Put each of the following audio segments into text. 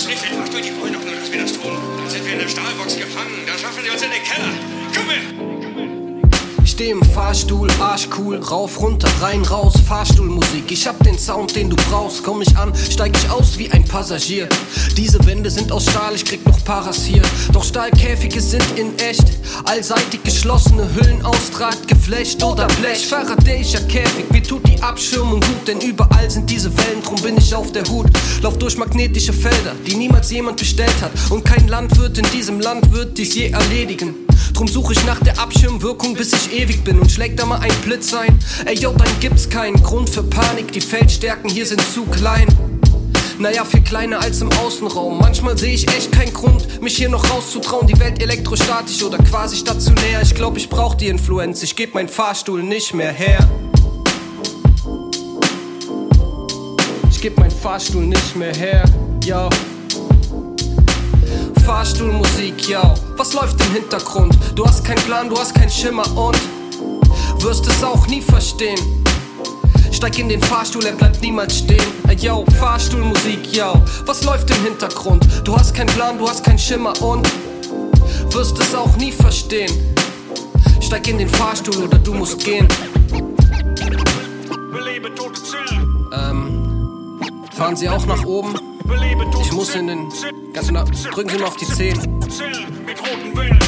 Nimmst nicht den Fahrstuhl, die wollen doch nur, dass wir das tun. Dann sind wir in der Stahlbox gefangen, da schaffen sie uns in den Keller. Komm her! Steh im Fahrstuhl, arschcool, rauf, runter, rein, raus, Fahrstuhlmusik. Ich hab den Sound, den du brauchst. Komm ich an, steig ich aus wie ein Passagier. Diese Wände sind aus Stahl, ich krieg noch Paras hier. Doch Stahlkäfige sind in echt. Allseitig geschlossene Hüllen austragt, Geflecht oder Blech. Faradayischer Käfig, mir tut die Abschirmung gut, denn überall sind diese Wellen, drum bin ich auf der Hut. Lauf durch magnetische Felder, die niemals jemand bestellt hat. Und kein Landwirt in diesem Land wird dies je erledigen. Drum suche ich nach der Abschirmwirkung, bis ich ewig bin und schlägt da mal ein Blitz ein. Ey yo, dann gibt's keinen Grund für Panik, die Feldstärken hier sind zu klein. Naja, viel kleiner als im Außenraum. Manchmal sehe ich echt keinen Grund, mich hier noch rauszutrauen. Die Welt elektrostatisch oder quasi stationär. Ich glaube, ich brauch die Influenz. Ich geb meinen Fahrstuhl nicht mehr her. Ich geb meinen Fahrstuhl nicht mehr her. Yo. Fahrstuhlmusik, yo. Was läuft im Hintergrund? Du hast keinen Plan, du hast keinen Schimmer und wirst es auch nie verstehen. Steig in den Fahrstuhl, er bleibt niemals stehen. Yo, Fahrstuhlmusik, yo. Was läuft im Hintergrund? Du hast keinen Plan, du hast keinen Schimmer und wirst es auch nie verstehen. Steig in den Fahrstuhl oder du musst gehen. Ähm, fahren Sie auch nach oben? Ich muss in den. Ganz genau. Drücken Sie mal auf die Zehen. Zellen mit roten Wellen.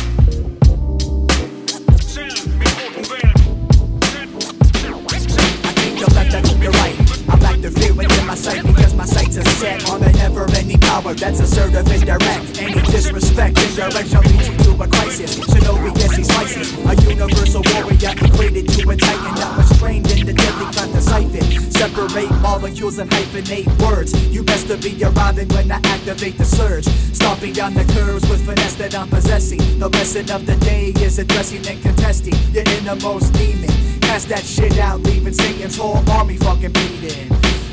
My sight because my sights are set on a never ending power that's assertive and direct. Any disrespect in direction leads you to a crisis. Shinobi, yes, he slices. A universal warrior equated to a titan that was trained in the deadly craft of siphon. Separate molecules and hyphenate words. You best to be arriving when I activate the surge. Stomping down the curves with finesse that I'm possessing. The lesson of the day is addressing and contesting your innermost demon. Cast that shit out, leaving Satan's whole army fucking bleeding.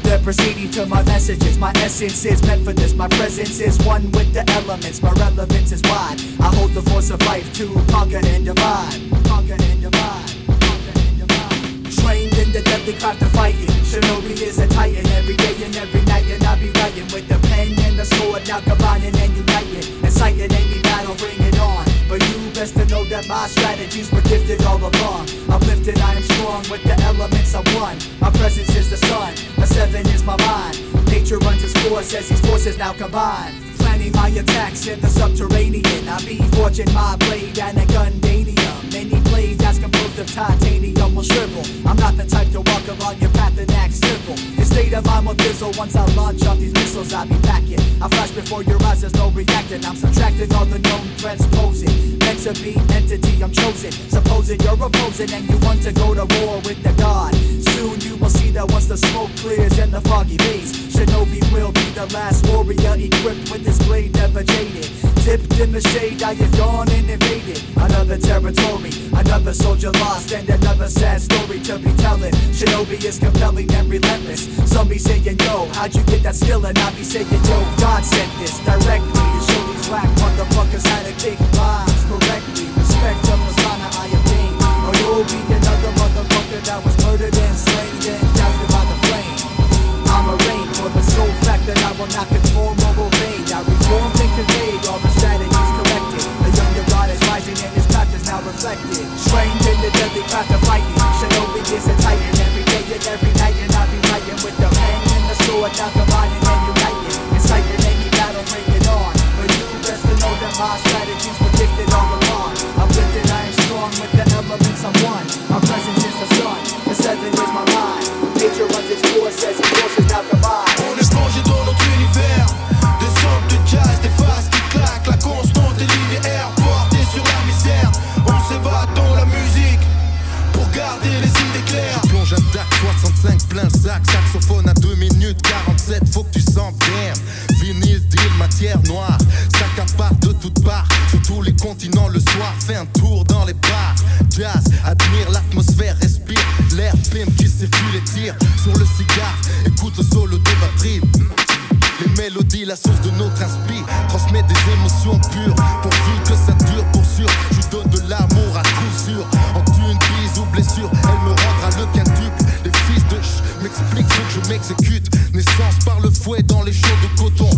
They're proceeding to my messages. My essence is meant for this. My presence is one with the elements. My relevance is wide. I hold the force of life to conquer and divide. Conquer and divide. And divide. Trained in the deadly craft of fighting. Shinobi is a titan every day and every night. And I be writing with the pen and the sword. Now combining and uniting. Inciting any battle, bring it on. But you best to know that my strategies were gifted all along. I'm lifted, I am strong with the elements of one. My presence is the sun, the seven is my mind. Nature runs its course as these forces now combine. Planning my attacks in the subterranean. I be forging my blade and a gundanium. Any blade that's composed of titanium will shrivel. I'm not the type to walk along your path and act civil. State of fizzle once I launch off these missiles. I'll be packing. I flash before your eyes, there's no reacting. I'm subtracting all the known threats posing. Meant to be entity, I'm chosen. Supposing you're opposing and you want to go to war with the god. Soon you will see that once the smoke clears and the foggy haze, Shinobi will be the last warrior equipped with his blade never jaded. Dipped in the shade, I have gone and invaded another territory, another soldier lost, and another sad story to be telling. Shinobi is compelling and relentless. Some be saying, Yo, how'd you get that skill? And I be saying, Yo, God sent this directly to show these whack motherfuckers how to kick rhymes correctly. Respect the persona I have gained. Or you'll be another motherfucker that was murdered and sole fact that I will not conform or obey. I reformed and conveyed all the strategies corrected. The younger god is rising and his craft is now reflected. Trained in the deadly craft s'exécute. Naissance par le fouet dans les champs de coton.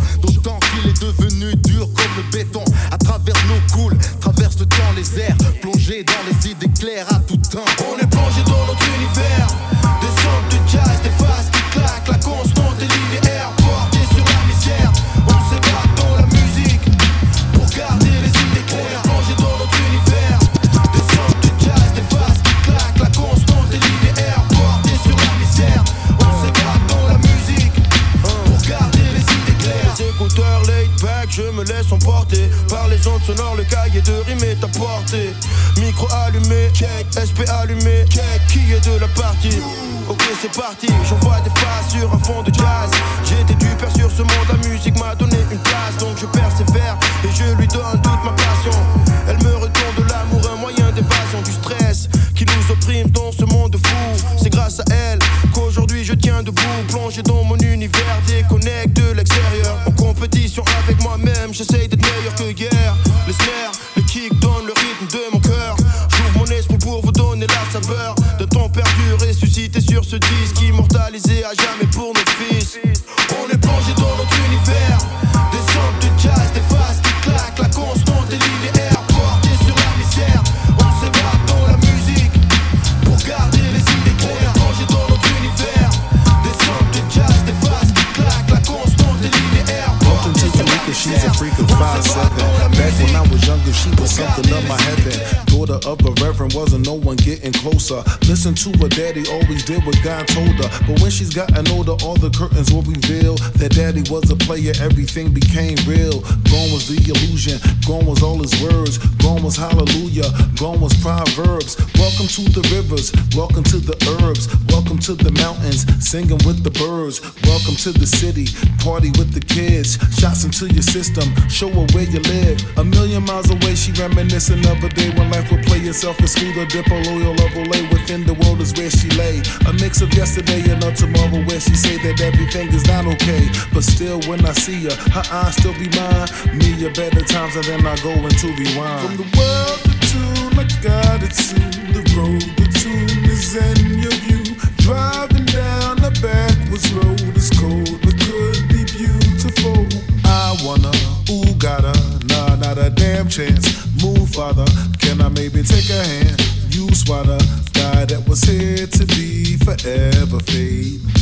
J'essaye d'être meilleur que hier. Les snares, le kick donne le rythme de mon cœur. J'ouvre mon esprit pour vous donner la saveur d'un temps perdu, ressuscité sur ce disque, immortalisé à jamais closer. Listen to her daddy, always did what God told her. But when she's gotten older, all the curtains will reveal that daddy was a player, everything became real. Gone was the illusion, gone was all his words, gone was hallelujah, gone was proverbs. Welcome to the rivers, welcome to the herbs, welcome to the mountains, singing with the birds. Welcome to the city, party with the kids. Shots into your system, show her where you live. A million miles away, she reminiscing of a day when life would play itself as smooth a dip, a loyal level lay within the world is where she lay. A mix of yesterday and of tomorrow where she say that everything is not okay. But still, when I see her, her eyes still be mine. Me a better times and then I go into rewind. The world to tune, I got it soon. The road to tune is in your view. Driving down the backwards road is cold, but could be beautiful. I wanna, ooh, gotta, nah, not a damn chance. Move, father, can I maybe take a hand? You swatter, guy that was here to be forever fade.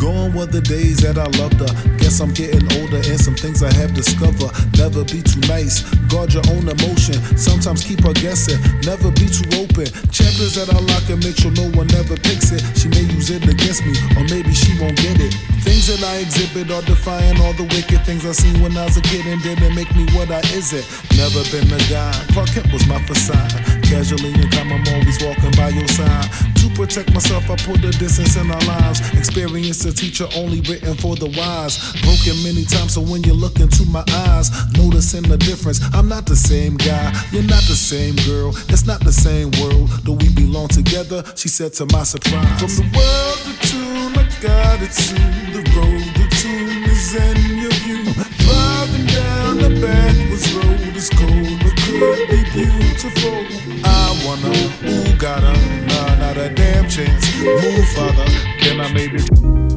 Gone were the days that I loved her. Guess I'm getting older and some things I have discovered. Never be too nice, guard your own emotion. Sometimes keep her guessing, never be too open. Chapters that I lock and make sure no one ever picks it. She may use it against me, or maybe she won't get it. Things that I exhibit are defying all the wicked things I seen when I was a kid and didn't make me what I isn't. Never been a guy. Clark Kent was my facade. Casually and calm, I'm always walking by your side. To protect myself, I put the distance in our lives. Experience a teacher only written for the wise. Broken many times, so when you look into my eyes, noticing the difference. I'm not the same guy, you're not the same girl, it's not the same world. Though we belong together, she said to my surprise. From the world to tune, I got it soon. The road to tune is in your view. Driving down the backwards road is cold, but could be beautiful. I wanna, ooh, gotta, nah, not a damn chance. Move, father, can I maybe?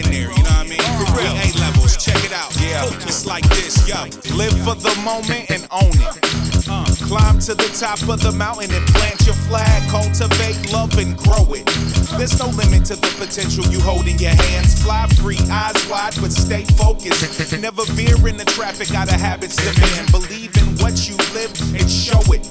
Respect, bro. In there, you know what I mean? For real. A levels, check it out. Yeah. It's like this, yo. Live for the moment and own it. Uh, climb to the top of the mountain and plant your flag. Cultivate love and grow it. There's no limit to the potential you hold in your hands. Fly free, eyes wide, but stay focused. Never veer in the traffic out of habits demand. Believe in what you live and show it.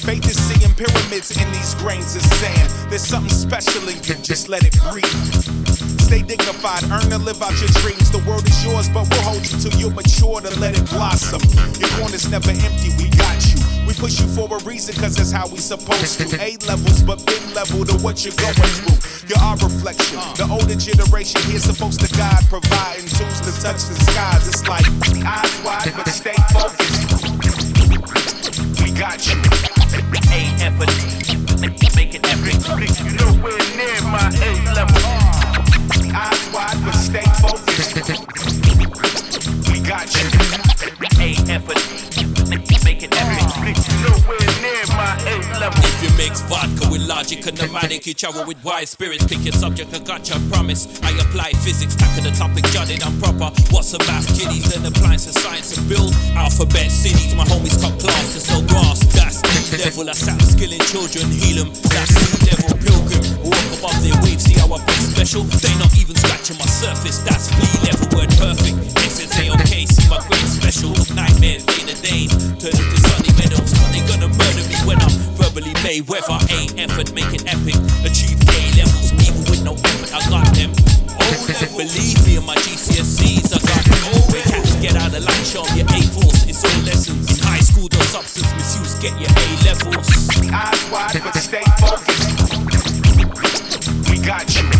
Faith is seeing pyramids in these grains of sand. There's something special in you, just let it breathe. Stay dignified, earn to live out your dreams. The world is yours, but we'll hold you till you're mature to let it blossom. Your corner's never empty, we got you. We push you for a reason, cause that's how we supposed to. A levels, but big level to what you're going through. You're our reflection. The older generation here supposed to guide, providing tools to touch the skies. It's like eyes wide, but stay focused. We got you. A effort, make it epic. Nowhere near my A level. Got you. If you mix vodka with logic and pneumatic, you travel with wise spirits. Pick your subject, I got your promise. I apply physics, tackle the topic, jotted and proper. What's a math kiddies and appliance of science to build alphabet cities? My homies cut class to sell grass. That's deep level. I sap skilling children, heal them. That's sea level. Walk above their waves, see how I play special. They not even scratching my surface. That's flea level, word perfect. Essence say okay, see my great special. Nightmares day to day, turn into sunny meadows. They gonna murder me when I'm verbally Mayweather. A effort, make it epic. Achieve A levels, even with no effort. I got them. Oh, believe me, in my GCSEs, I got them. Oh, cats get out of line, show your A force. It's all lessons. High school, no substance misuse, get your A levels. Eyes wide, but stay focused. Got you.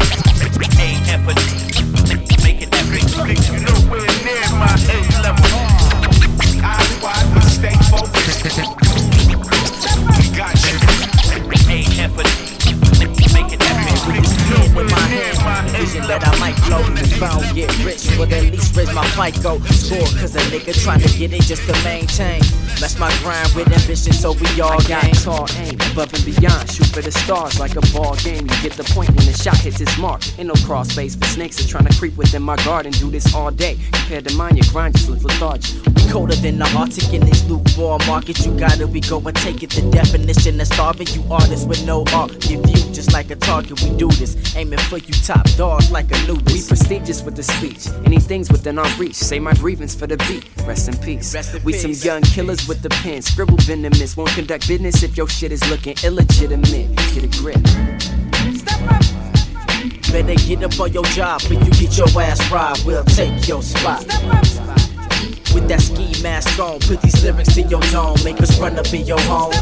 FICO score. Cause a nigga trying to get it just to maintain. That's my grind with ambition, so we all got tall aim, above and beyond. Shoot for the stars like a ball game. You get the point when the shot hits its mark. Ain't no cross space for snakes that trying to creep within my garden. Do this all day. Compared to mine, your grind just looks lethargic. We colder than the Arctic in this lukewarm market. You gotta be go and take it. The definition of starving. You artists with no art. Give you just like a target. We do this, aiming for you top dogs like a We nudist. prestigious with the speech. Anything's within our reach. Say my grievance for the beat. Rest in peace. Rest in we peace. some young killers with the pen. Scribble venomous. Won't conduct business if your shit is looking illegitimate. Get a grip. Better get up on your job, but you get your ass robbed. We'll take your spot. With that ski mask on, put these lyrics to your dome, make us run up in your home.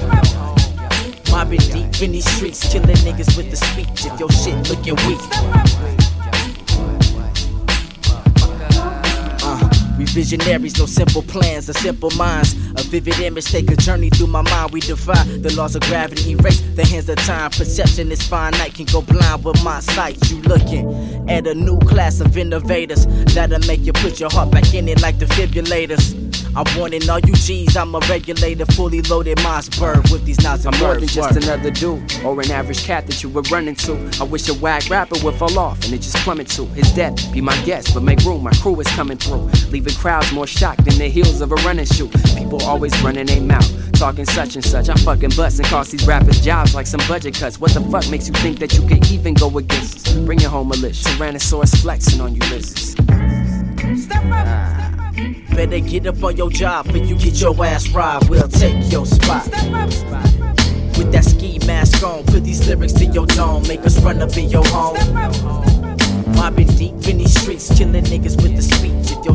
Mobbing deep in these streets, killing niggas with the speech. If your shit looking weak, visionaries, no simple plans or simple minds. A vivid image, take a journey through my mind. We defy the laws of gravity, erase the hands of time. Perception is finite, can go blind with my sight. You looking at a new class of innovators that'll make you put your heart back in it like the defibrillators. I'm warning all you G's, I'm a regulator, fully loaded Mossberg with these knives and I'm more than just Word. another dude or an average cat that you would run into. I wish a whack rapper would fall off and it just plummet to his death. Be my guest, but make room, my crew is coming through. Leaving crowds more shocked than the heels of a running shoe. People always running their mouth, talking such and such. I'm fucking busting cost these rappers jobs like some budget cuts. What the fuck makes you think that you can even go against us? Bring your home militia. Tyrannosaurus flexing on you, lizards. Better get up on your job, but you get your ass robbed. We'll take your spot. With that ski mask on, put these lyrics to your dome, make us run up in your home. Mobbing deep in these streets, killing niggas with the speech. If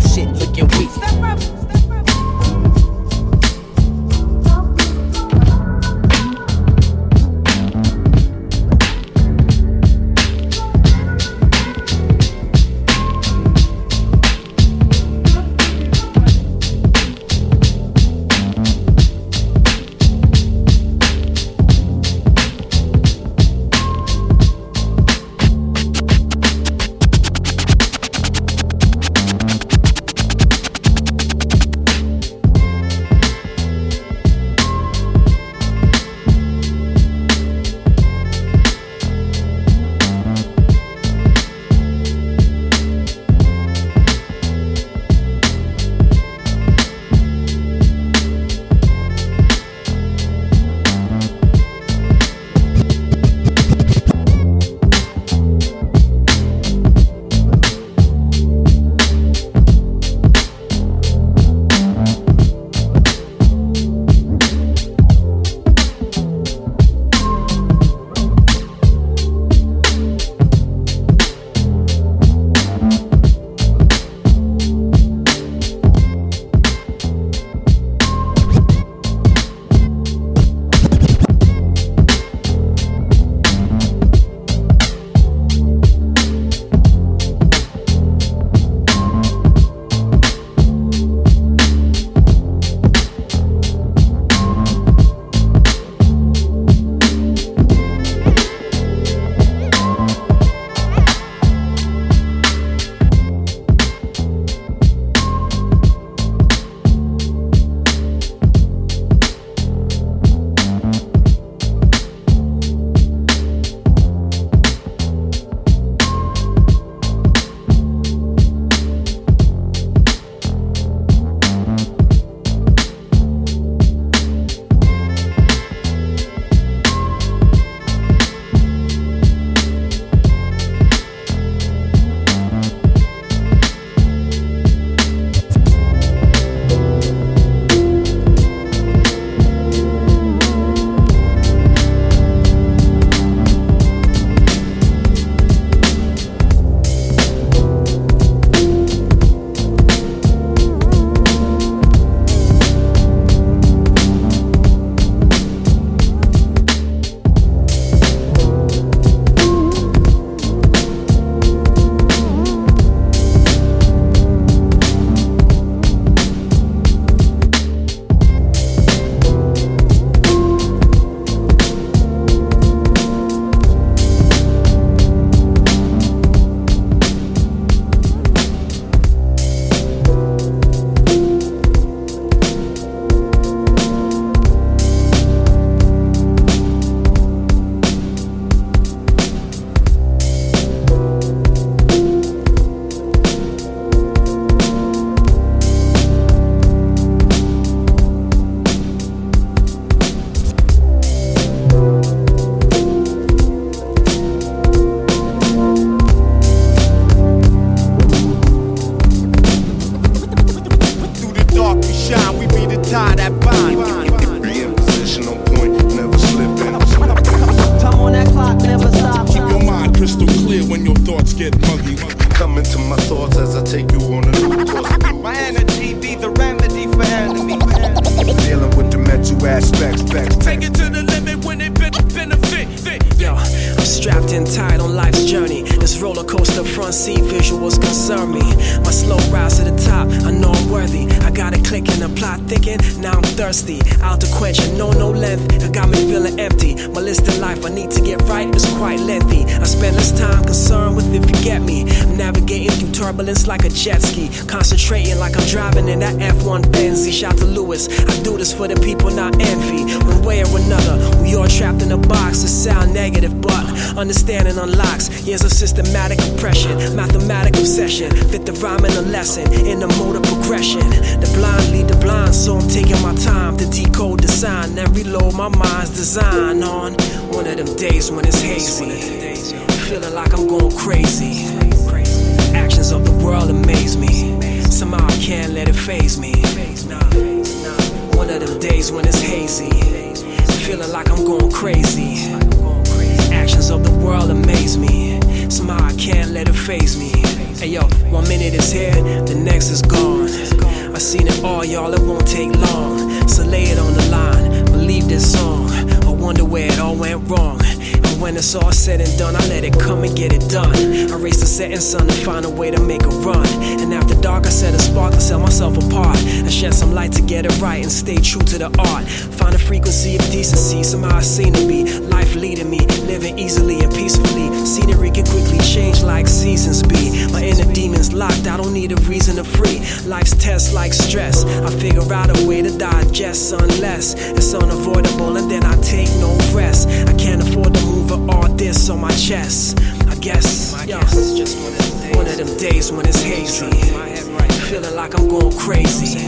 F1 Benzie. Shout to Lewis, I do this for the people, not envy. One way or another, we all trapped in a box. It sound negative, but understanding unlocks years of systematic oppression, mathematic obsession. Fit the rhyme in a lesson in the mode of progression. The blind lead the blind, so I'm taking my time to decode the sign and reload my mind's design on one of them days when it's hazy. Feeling like I'm going crazy. Actions of the world amaze me. Somehow I can't let it phase me. One of them days when it's hazy. Feeling like I'm going crazy. Actions of the world amaze me. Somehow I can't let it phase me. Hey yo, one minute is here, the next is gone. I seen it all, y'all, it won't take long. So lay it on the line, believe this song. I wonder where it all went wrong. When it's all said and done, I let it come and get it done. I race the setting sun to find a way to make a run. And after dark, I set a spark to set myself apart. And shed some light to get it right and stay true to the art. Find a frequency of decency, somehow I seem to be. Life leading me, living easily and peacefully. Scenery can quickly change like seasons be. My inner demons locked, I don't need a reason to free. Life's test like stress. I figure out a way to digest unless it's unavoidable and then I take no rest. I can't afford to move all this on my chest. I guess, yo, one of them days when it's hazy. Feeling like I'm going crazy.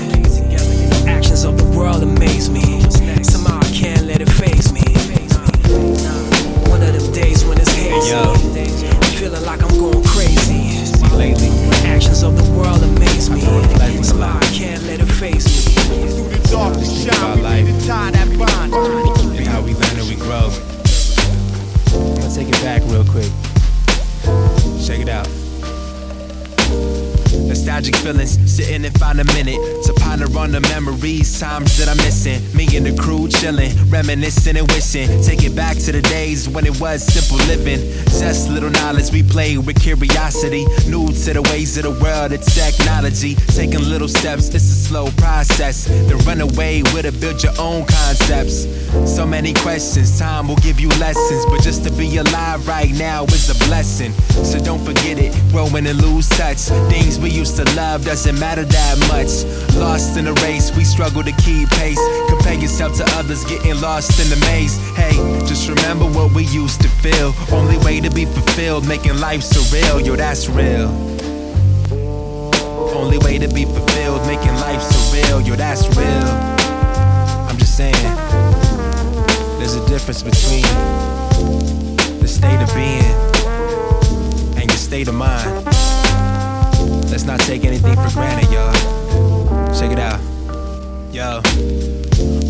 Actions of the world amaze me. Somehow I can't let it phase me. One of them days when it's hazy. Feeling like I'm going crazy. Actions of the world amaze me. Somehow I can't let it phase me. Through the darkest shine, we to tie that bond. Be how we learn and we grow. Take it back real quick. Check it out. Nostalgic feelings, sitting and find a minute to ponder on the memories, times that I'm missing. Me and the crew chilling, reminiscing and wishing. Take it back to the days when it was simple living. Just little knowledge we played with curiosity. New to the ways of the world, it's technology. Taking little steps, it's a slow process. Then run away with it, build your own concepts. So many questions, time will give you lessons. But just to be alive right now is a blessing. So don't forget it, growing and lose touch. Things we used to love doesn't matter that much. Lost in the race, we struggle to keep pace. Compare yourself to others, getting lost in the maze. Hey, just remember what we used to feel. Only way to be fulfilled, making life surreal. Yo, that's real. Only way to be fulfilled, making life surreal. Yo, that's real. I'm just saying, there's a difference between the state of being and your state of mind. Let's not take anything for granted, y'all. Check it out. Yo.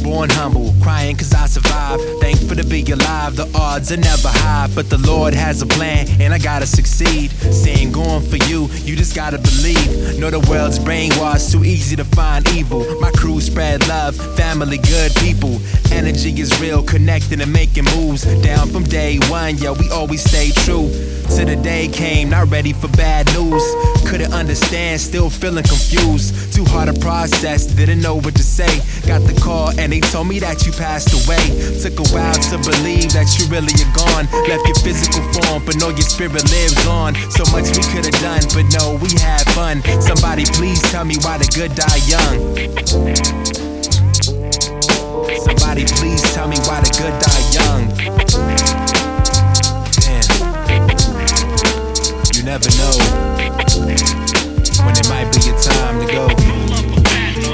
Born humble, crying cause I survived. Thankful to be alive, the odds are never high. But the Lord has a plan, and I gotta succeed. Staying going for you, you just gotta believe. Know the world's brainwashed, too easy to find evil. My crew spread love, family, good people. Energy is real, connecting and making moves. Down from day one, yeah, we always stay true. Till the day came, not ready for bad news. Couldn't understand, still feeling confused. Too hard to process, didn't know what to say. Got the call and they told me that you passed away. Took a while to believe that you really are gone. Left your physical form, but know your spirit lives on. So much we could have done, but no, we had fun. Somebody please tell me why the good die young. Somebody please tell me why the good die young. You never know when it might be your time to go. I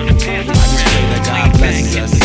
just pray that God blesses us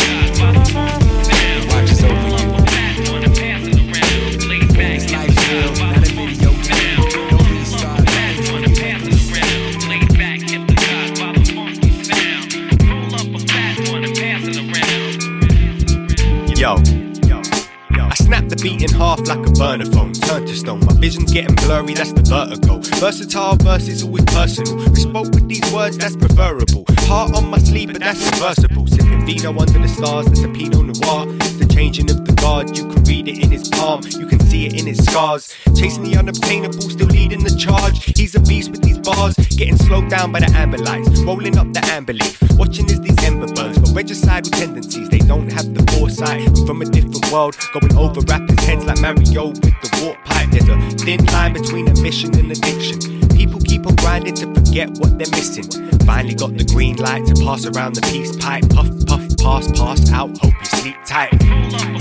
the beat in half like a burner phone, turn to stone. My vision's getting blurry, that's the vertigo. Versatile verses always personal. We spoke with these words, that's preferable. Heart on my sleeve, but that's reversible. Sipping vino under the stars, that's a Pinot Noir. It's the changing of the guard, you can read it in his palm, you can see it in his scars. Chasing the unobtainable, still leading the charge. He's a beast with these bars, getting slowed down by the amber lights, rolling up the amber leaf. Watching as these ember burns, got regicidal tendencies, they don't have the foresight. From a different world, going over rappers' heads like Mario with the warp pipe. There's a thin line between admission and addiction. People keep on grinding to forget what they're missing. Finally got the green light to pass around the peace pipe. Puff, puff, pass, pass out. Hope you sleep tight.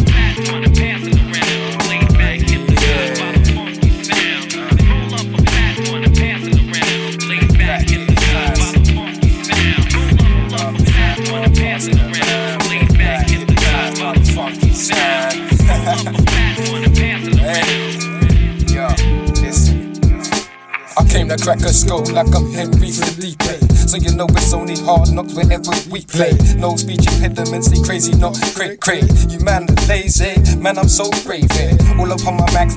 I came to crack a skull like I'm Henry Felipe. So you know it's only hard knocks whenever we play. No speech impediments, they crazy, not cray cray. You man lazy, man I'm so brave. eh. All up on my max,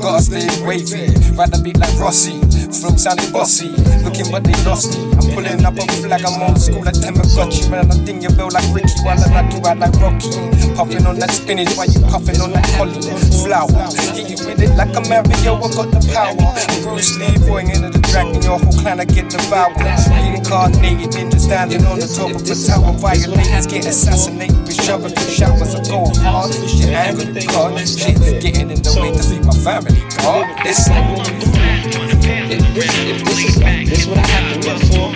gotta stay wavy. Rather be like Rossi, flow sounding bossy. Looking but they lost me. Pulling up a flag, I'm old school like Tamagotchi. Man, I think you bell like Ricky while I you out like Rocky. Puffing on that spinach while you puffing on that holly flower. Hit you with it like a Mario, I got the power. Bruce Lee, boy, into the dragon, your whole clan I get devoured. Reincarnated ninja standing on the top of the tower. Violators get assassinated with showers and showers. I go hard, shit angry, God, shit getting in the way to feed my family. God, this, is this what I have to live for,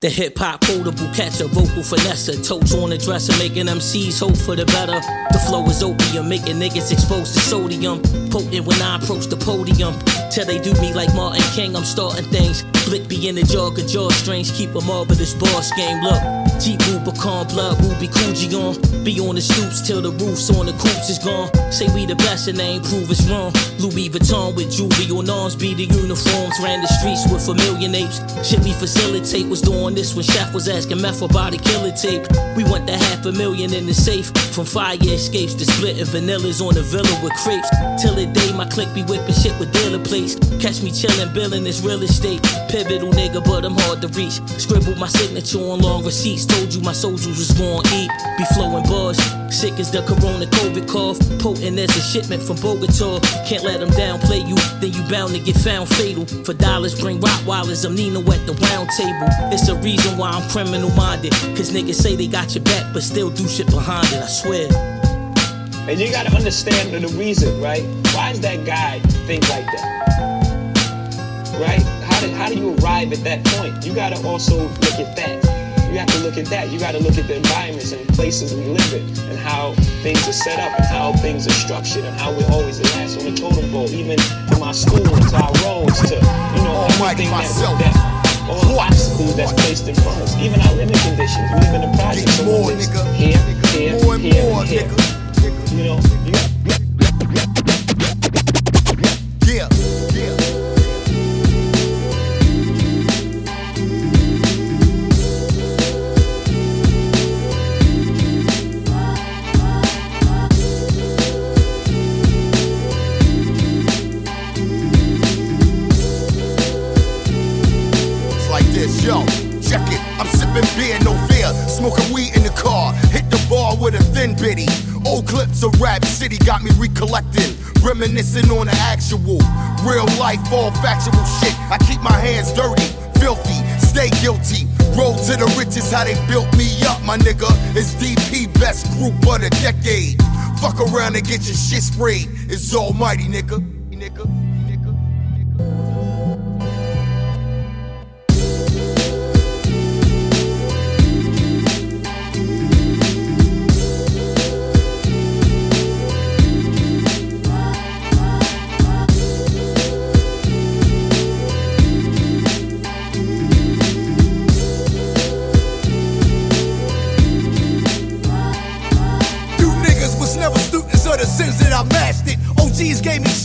The hip hop quotable catcher, vocal finesse, totes on the dresser, making MCs hope for the better. The flow is opium, making niggas exposed to sodium. Potent when I approach the podium. Till they do me like Martin King, I'm starting things. Blick be in the jog of jaw strings, keep a marvelous boss game. Look, Jeep Rubicon, blood Ruby Coogi on. Be on the stoops till the roofs on the coops is gone. Say we the best and they ain't prove it's wrong. Louis Vuitton with jewelry on arms, be the uniforms. Ran the streets with familiar apes. Shit we facilitate was doing this when Chef was asking meth about a killer tape. We want the half a million in the safe. From fire escapes to splitting vanillas on the villa with crepes. Till the day my clique be whipping shit with dealer plates. Catch me chillin', billin' this real estate. Pivotal nigga, but I'm hard to reach. Scribbled my signature on long receipts. Told you my soldiers was gon' eat. Be flowing bars. Sick as the corona COVID cough. Potent as a shipment from Bogota. Can't let them downplay you, then you bound to get found fatal. For dollars, bring Rottweilers. I'm Nino at the round table. It's a reason why I'm criminal minded. Cause niggas say they got your back, but still do shit behind it, I swear. And you gotta understand the reason, right? Why does that guy think like that? Right? How do, how do you arrive at that point? You gotta also look at that. You have to look at that. You gotta look at the environments and places we live in and how things are set up and how things are structured and how we're always the last on the totem pole, even from our schools to our roads to, you know, everything that, that all the obstacles that's placed in front of us, even our living conditions. We live in a project, so we live here, here, here, and here. You know, like this, yo. Check it. I'm sipping beer, no fear. Smoking weed in the car. Hit the bar with a thin bitty. Old clips of Rap City got me recollecting. Reminiscing on the actual. Real life, all factual shit. I keep my hands dirty, filthy, stay guilty. Roll to the riches, how they built me up, my nigga. It's DP, best group of the decade. Fuck around and get your shit sprayed. It's almighty, nigga. Nigga.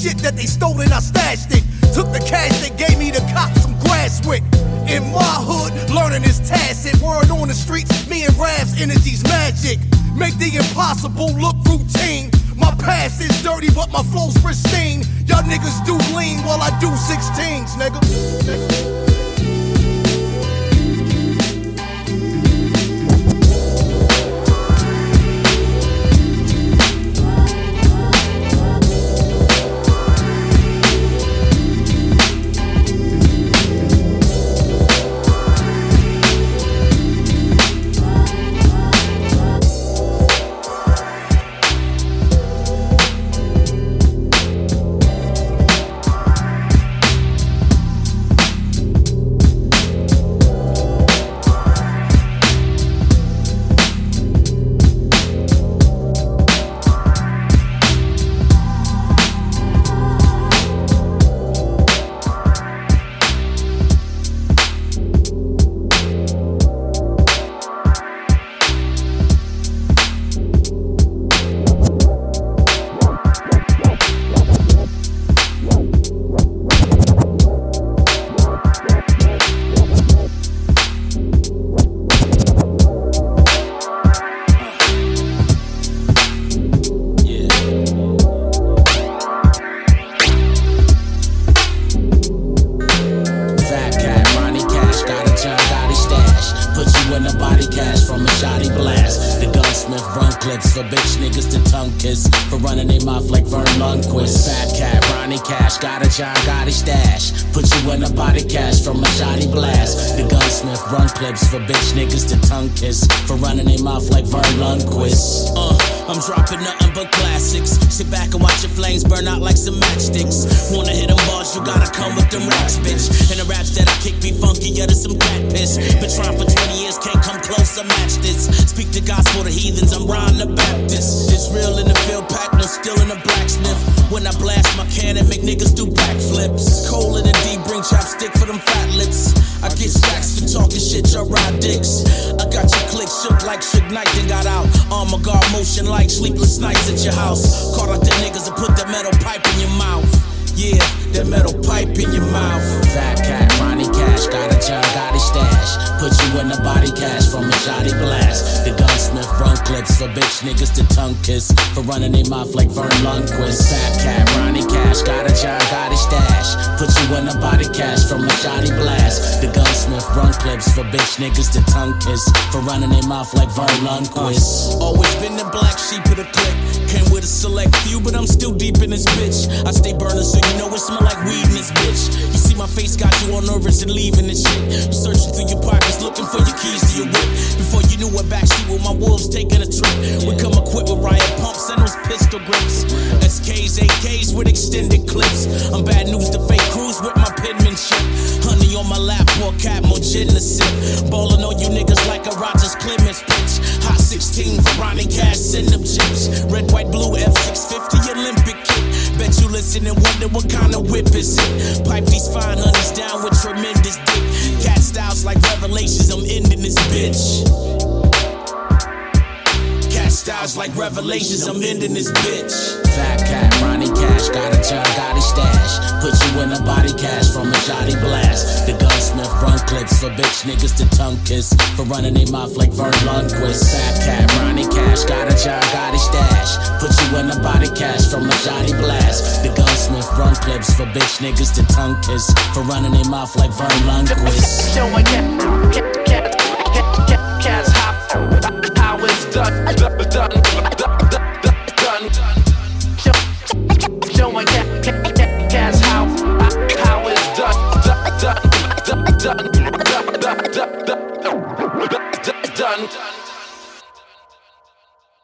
Shit that they stole and I stashed it. Took the cash they gave me to cop some grass with. In my hood, learning is tacit. Word on the streets, me and Rav's energy's magic. Make the impossible look routine. My past is dirty, but my flow's pristine. Y'all niggas do lean while I do 16s, nigga. Bring chopstick for them fat lips. I get stacks for talking shit, y'all ride dicks. I got your click shook like Suge Knight, then got out. Armor guard motion like sleepless nights at your house. Caught out the niggas and put that metal pipe in your mouth. Yeah, that metal pipe in your mouth. Fat cat, Cash, got a John Gotti stash. Put you in a body cash from a shoddy blast. The gunsmith run clips for bitch niggas to tongue kiss. For running their mouth like Verne Lundquist. Fat cat, Ronnie Cash, got a John Gotti stash. Put you in a body cash from a shoddy blast. The gunsmith run clips for bitch niggas to tongue kiss. For running their mouth like Verne Lundquist. Always been the black sheep of the clique. Came with a select few, but I'm still deep in this bitch. I stay burning, so you know it smell like weed in this bitch. You see my face got you all nervous and searching through your pockets, looking for your keys to your whip. Before you knew a backseat with my wolves taking a trip. We come equipped with riot pumps and those pistol grips. SKs, AKs with extended clips. I'm bad news to fake crews with my penmanship. Honey on my lap, pour cap, more gin to sip. Ballin' on you niggas like a Rogers Clemens pitch. Hot 16 for Ronnie Cash, send them chips. Red, white, blue, F650 Olympic kit. Bet you listen and wonder what kind of whip is it. Pipe these fine honeys down with tremendous revelations, I'm ending this bitch. Styles like revelations, I'm ending this bitch. Fat cat, Ronnie Cash, got a John Gotti stash. Put you in a body cash from a shoddy blast. The gunsmith run clips for bitch niggas to tongue kiss. For running their mouth like Verne Lundquist. Fat cat, Ronnie Cash, got a John Gotti stash. Put you in a body cash from a shoddy blast. The gunsmith run clips for bitch niggas to tongue kiss. For running their mouth like Verne Lundquist. Cat, cat, cats how, done, done, done,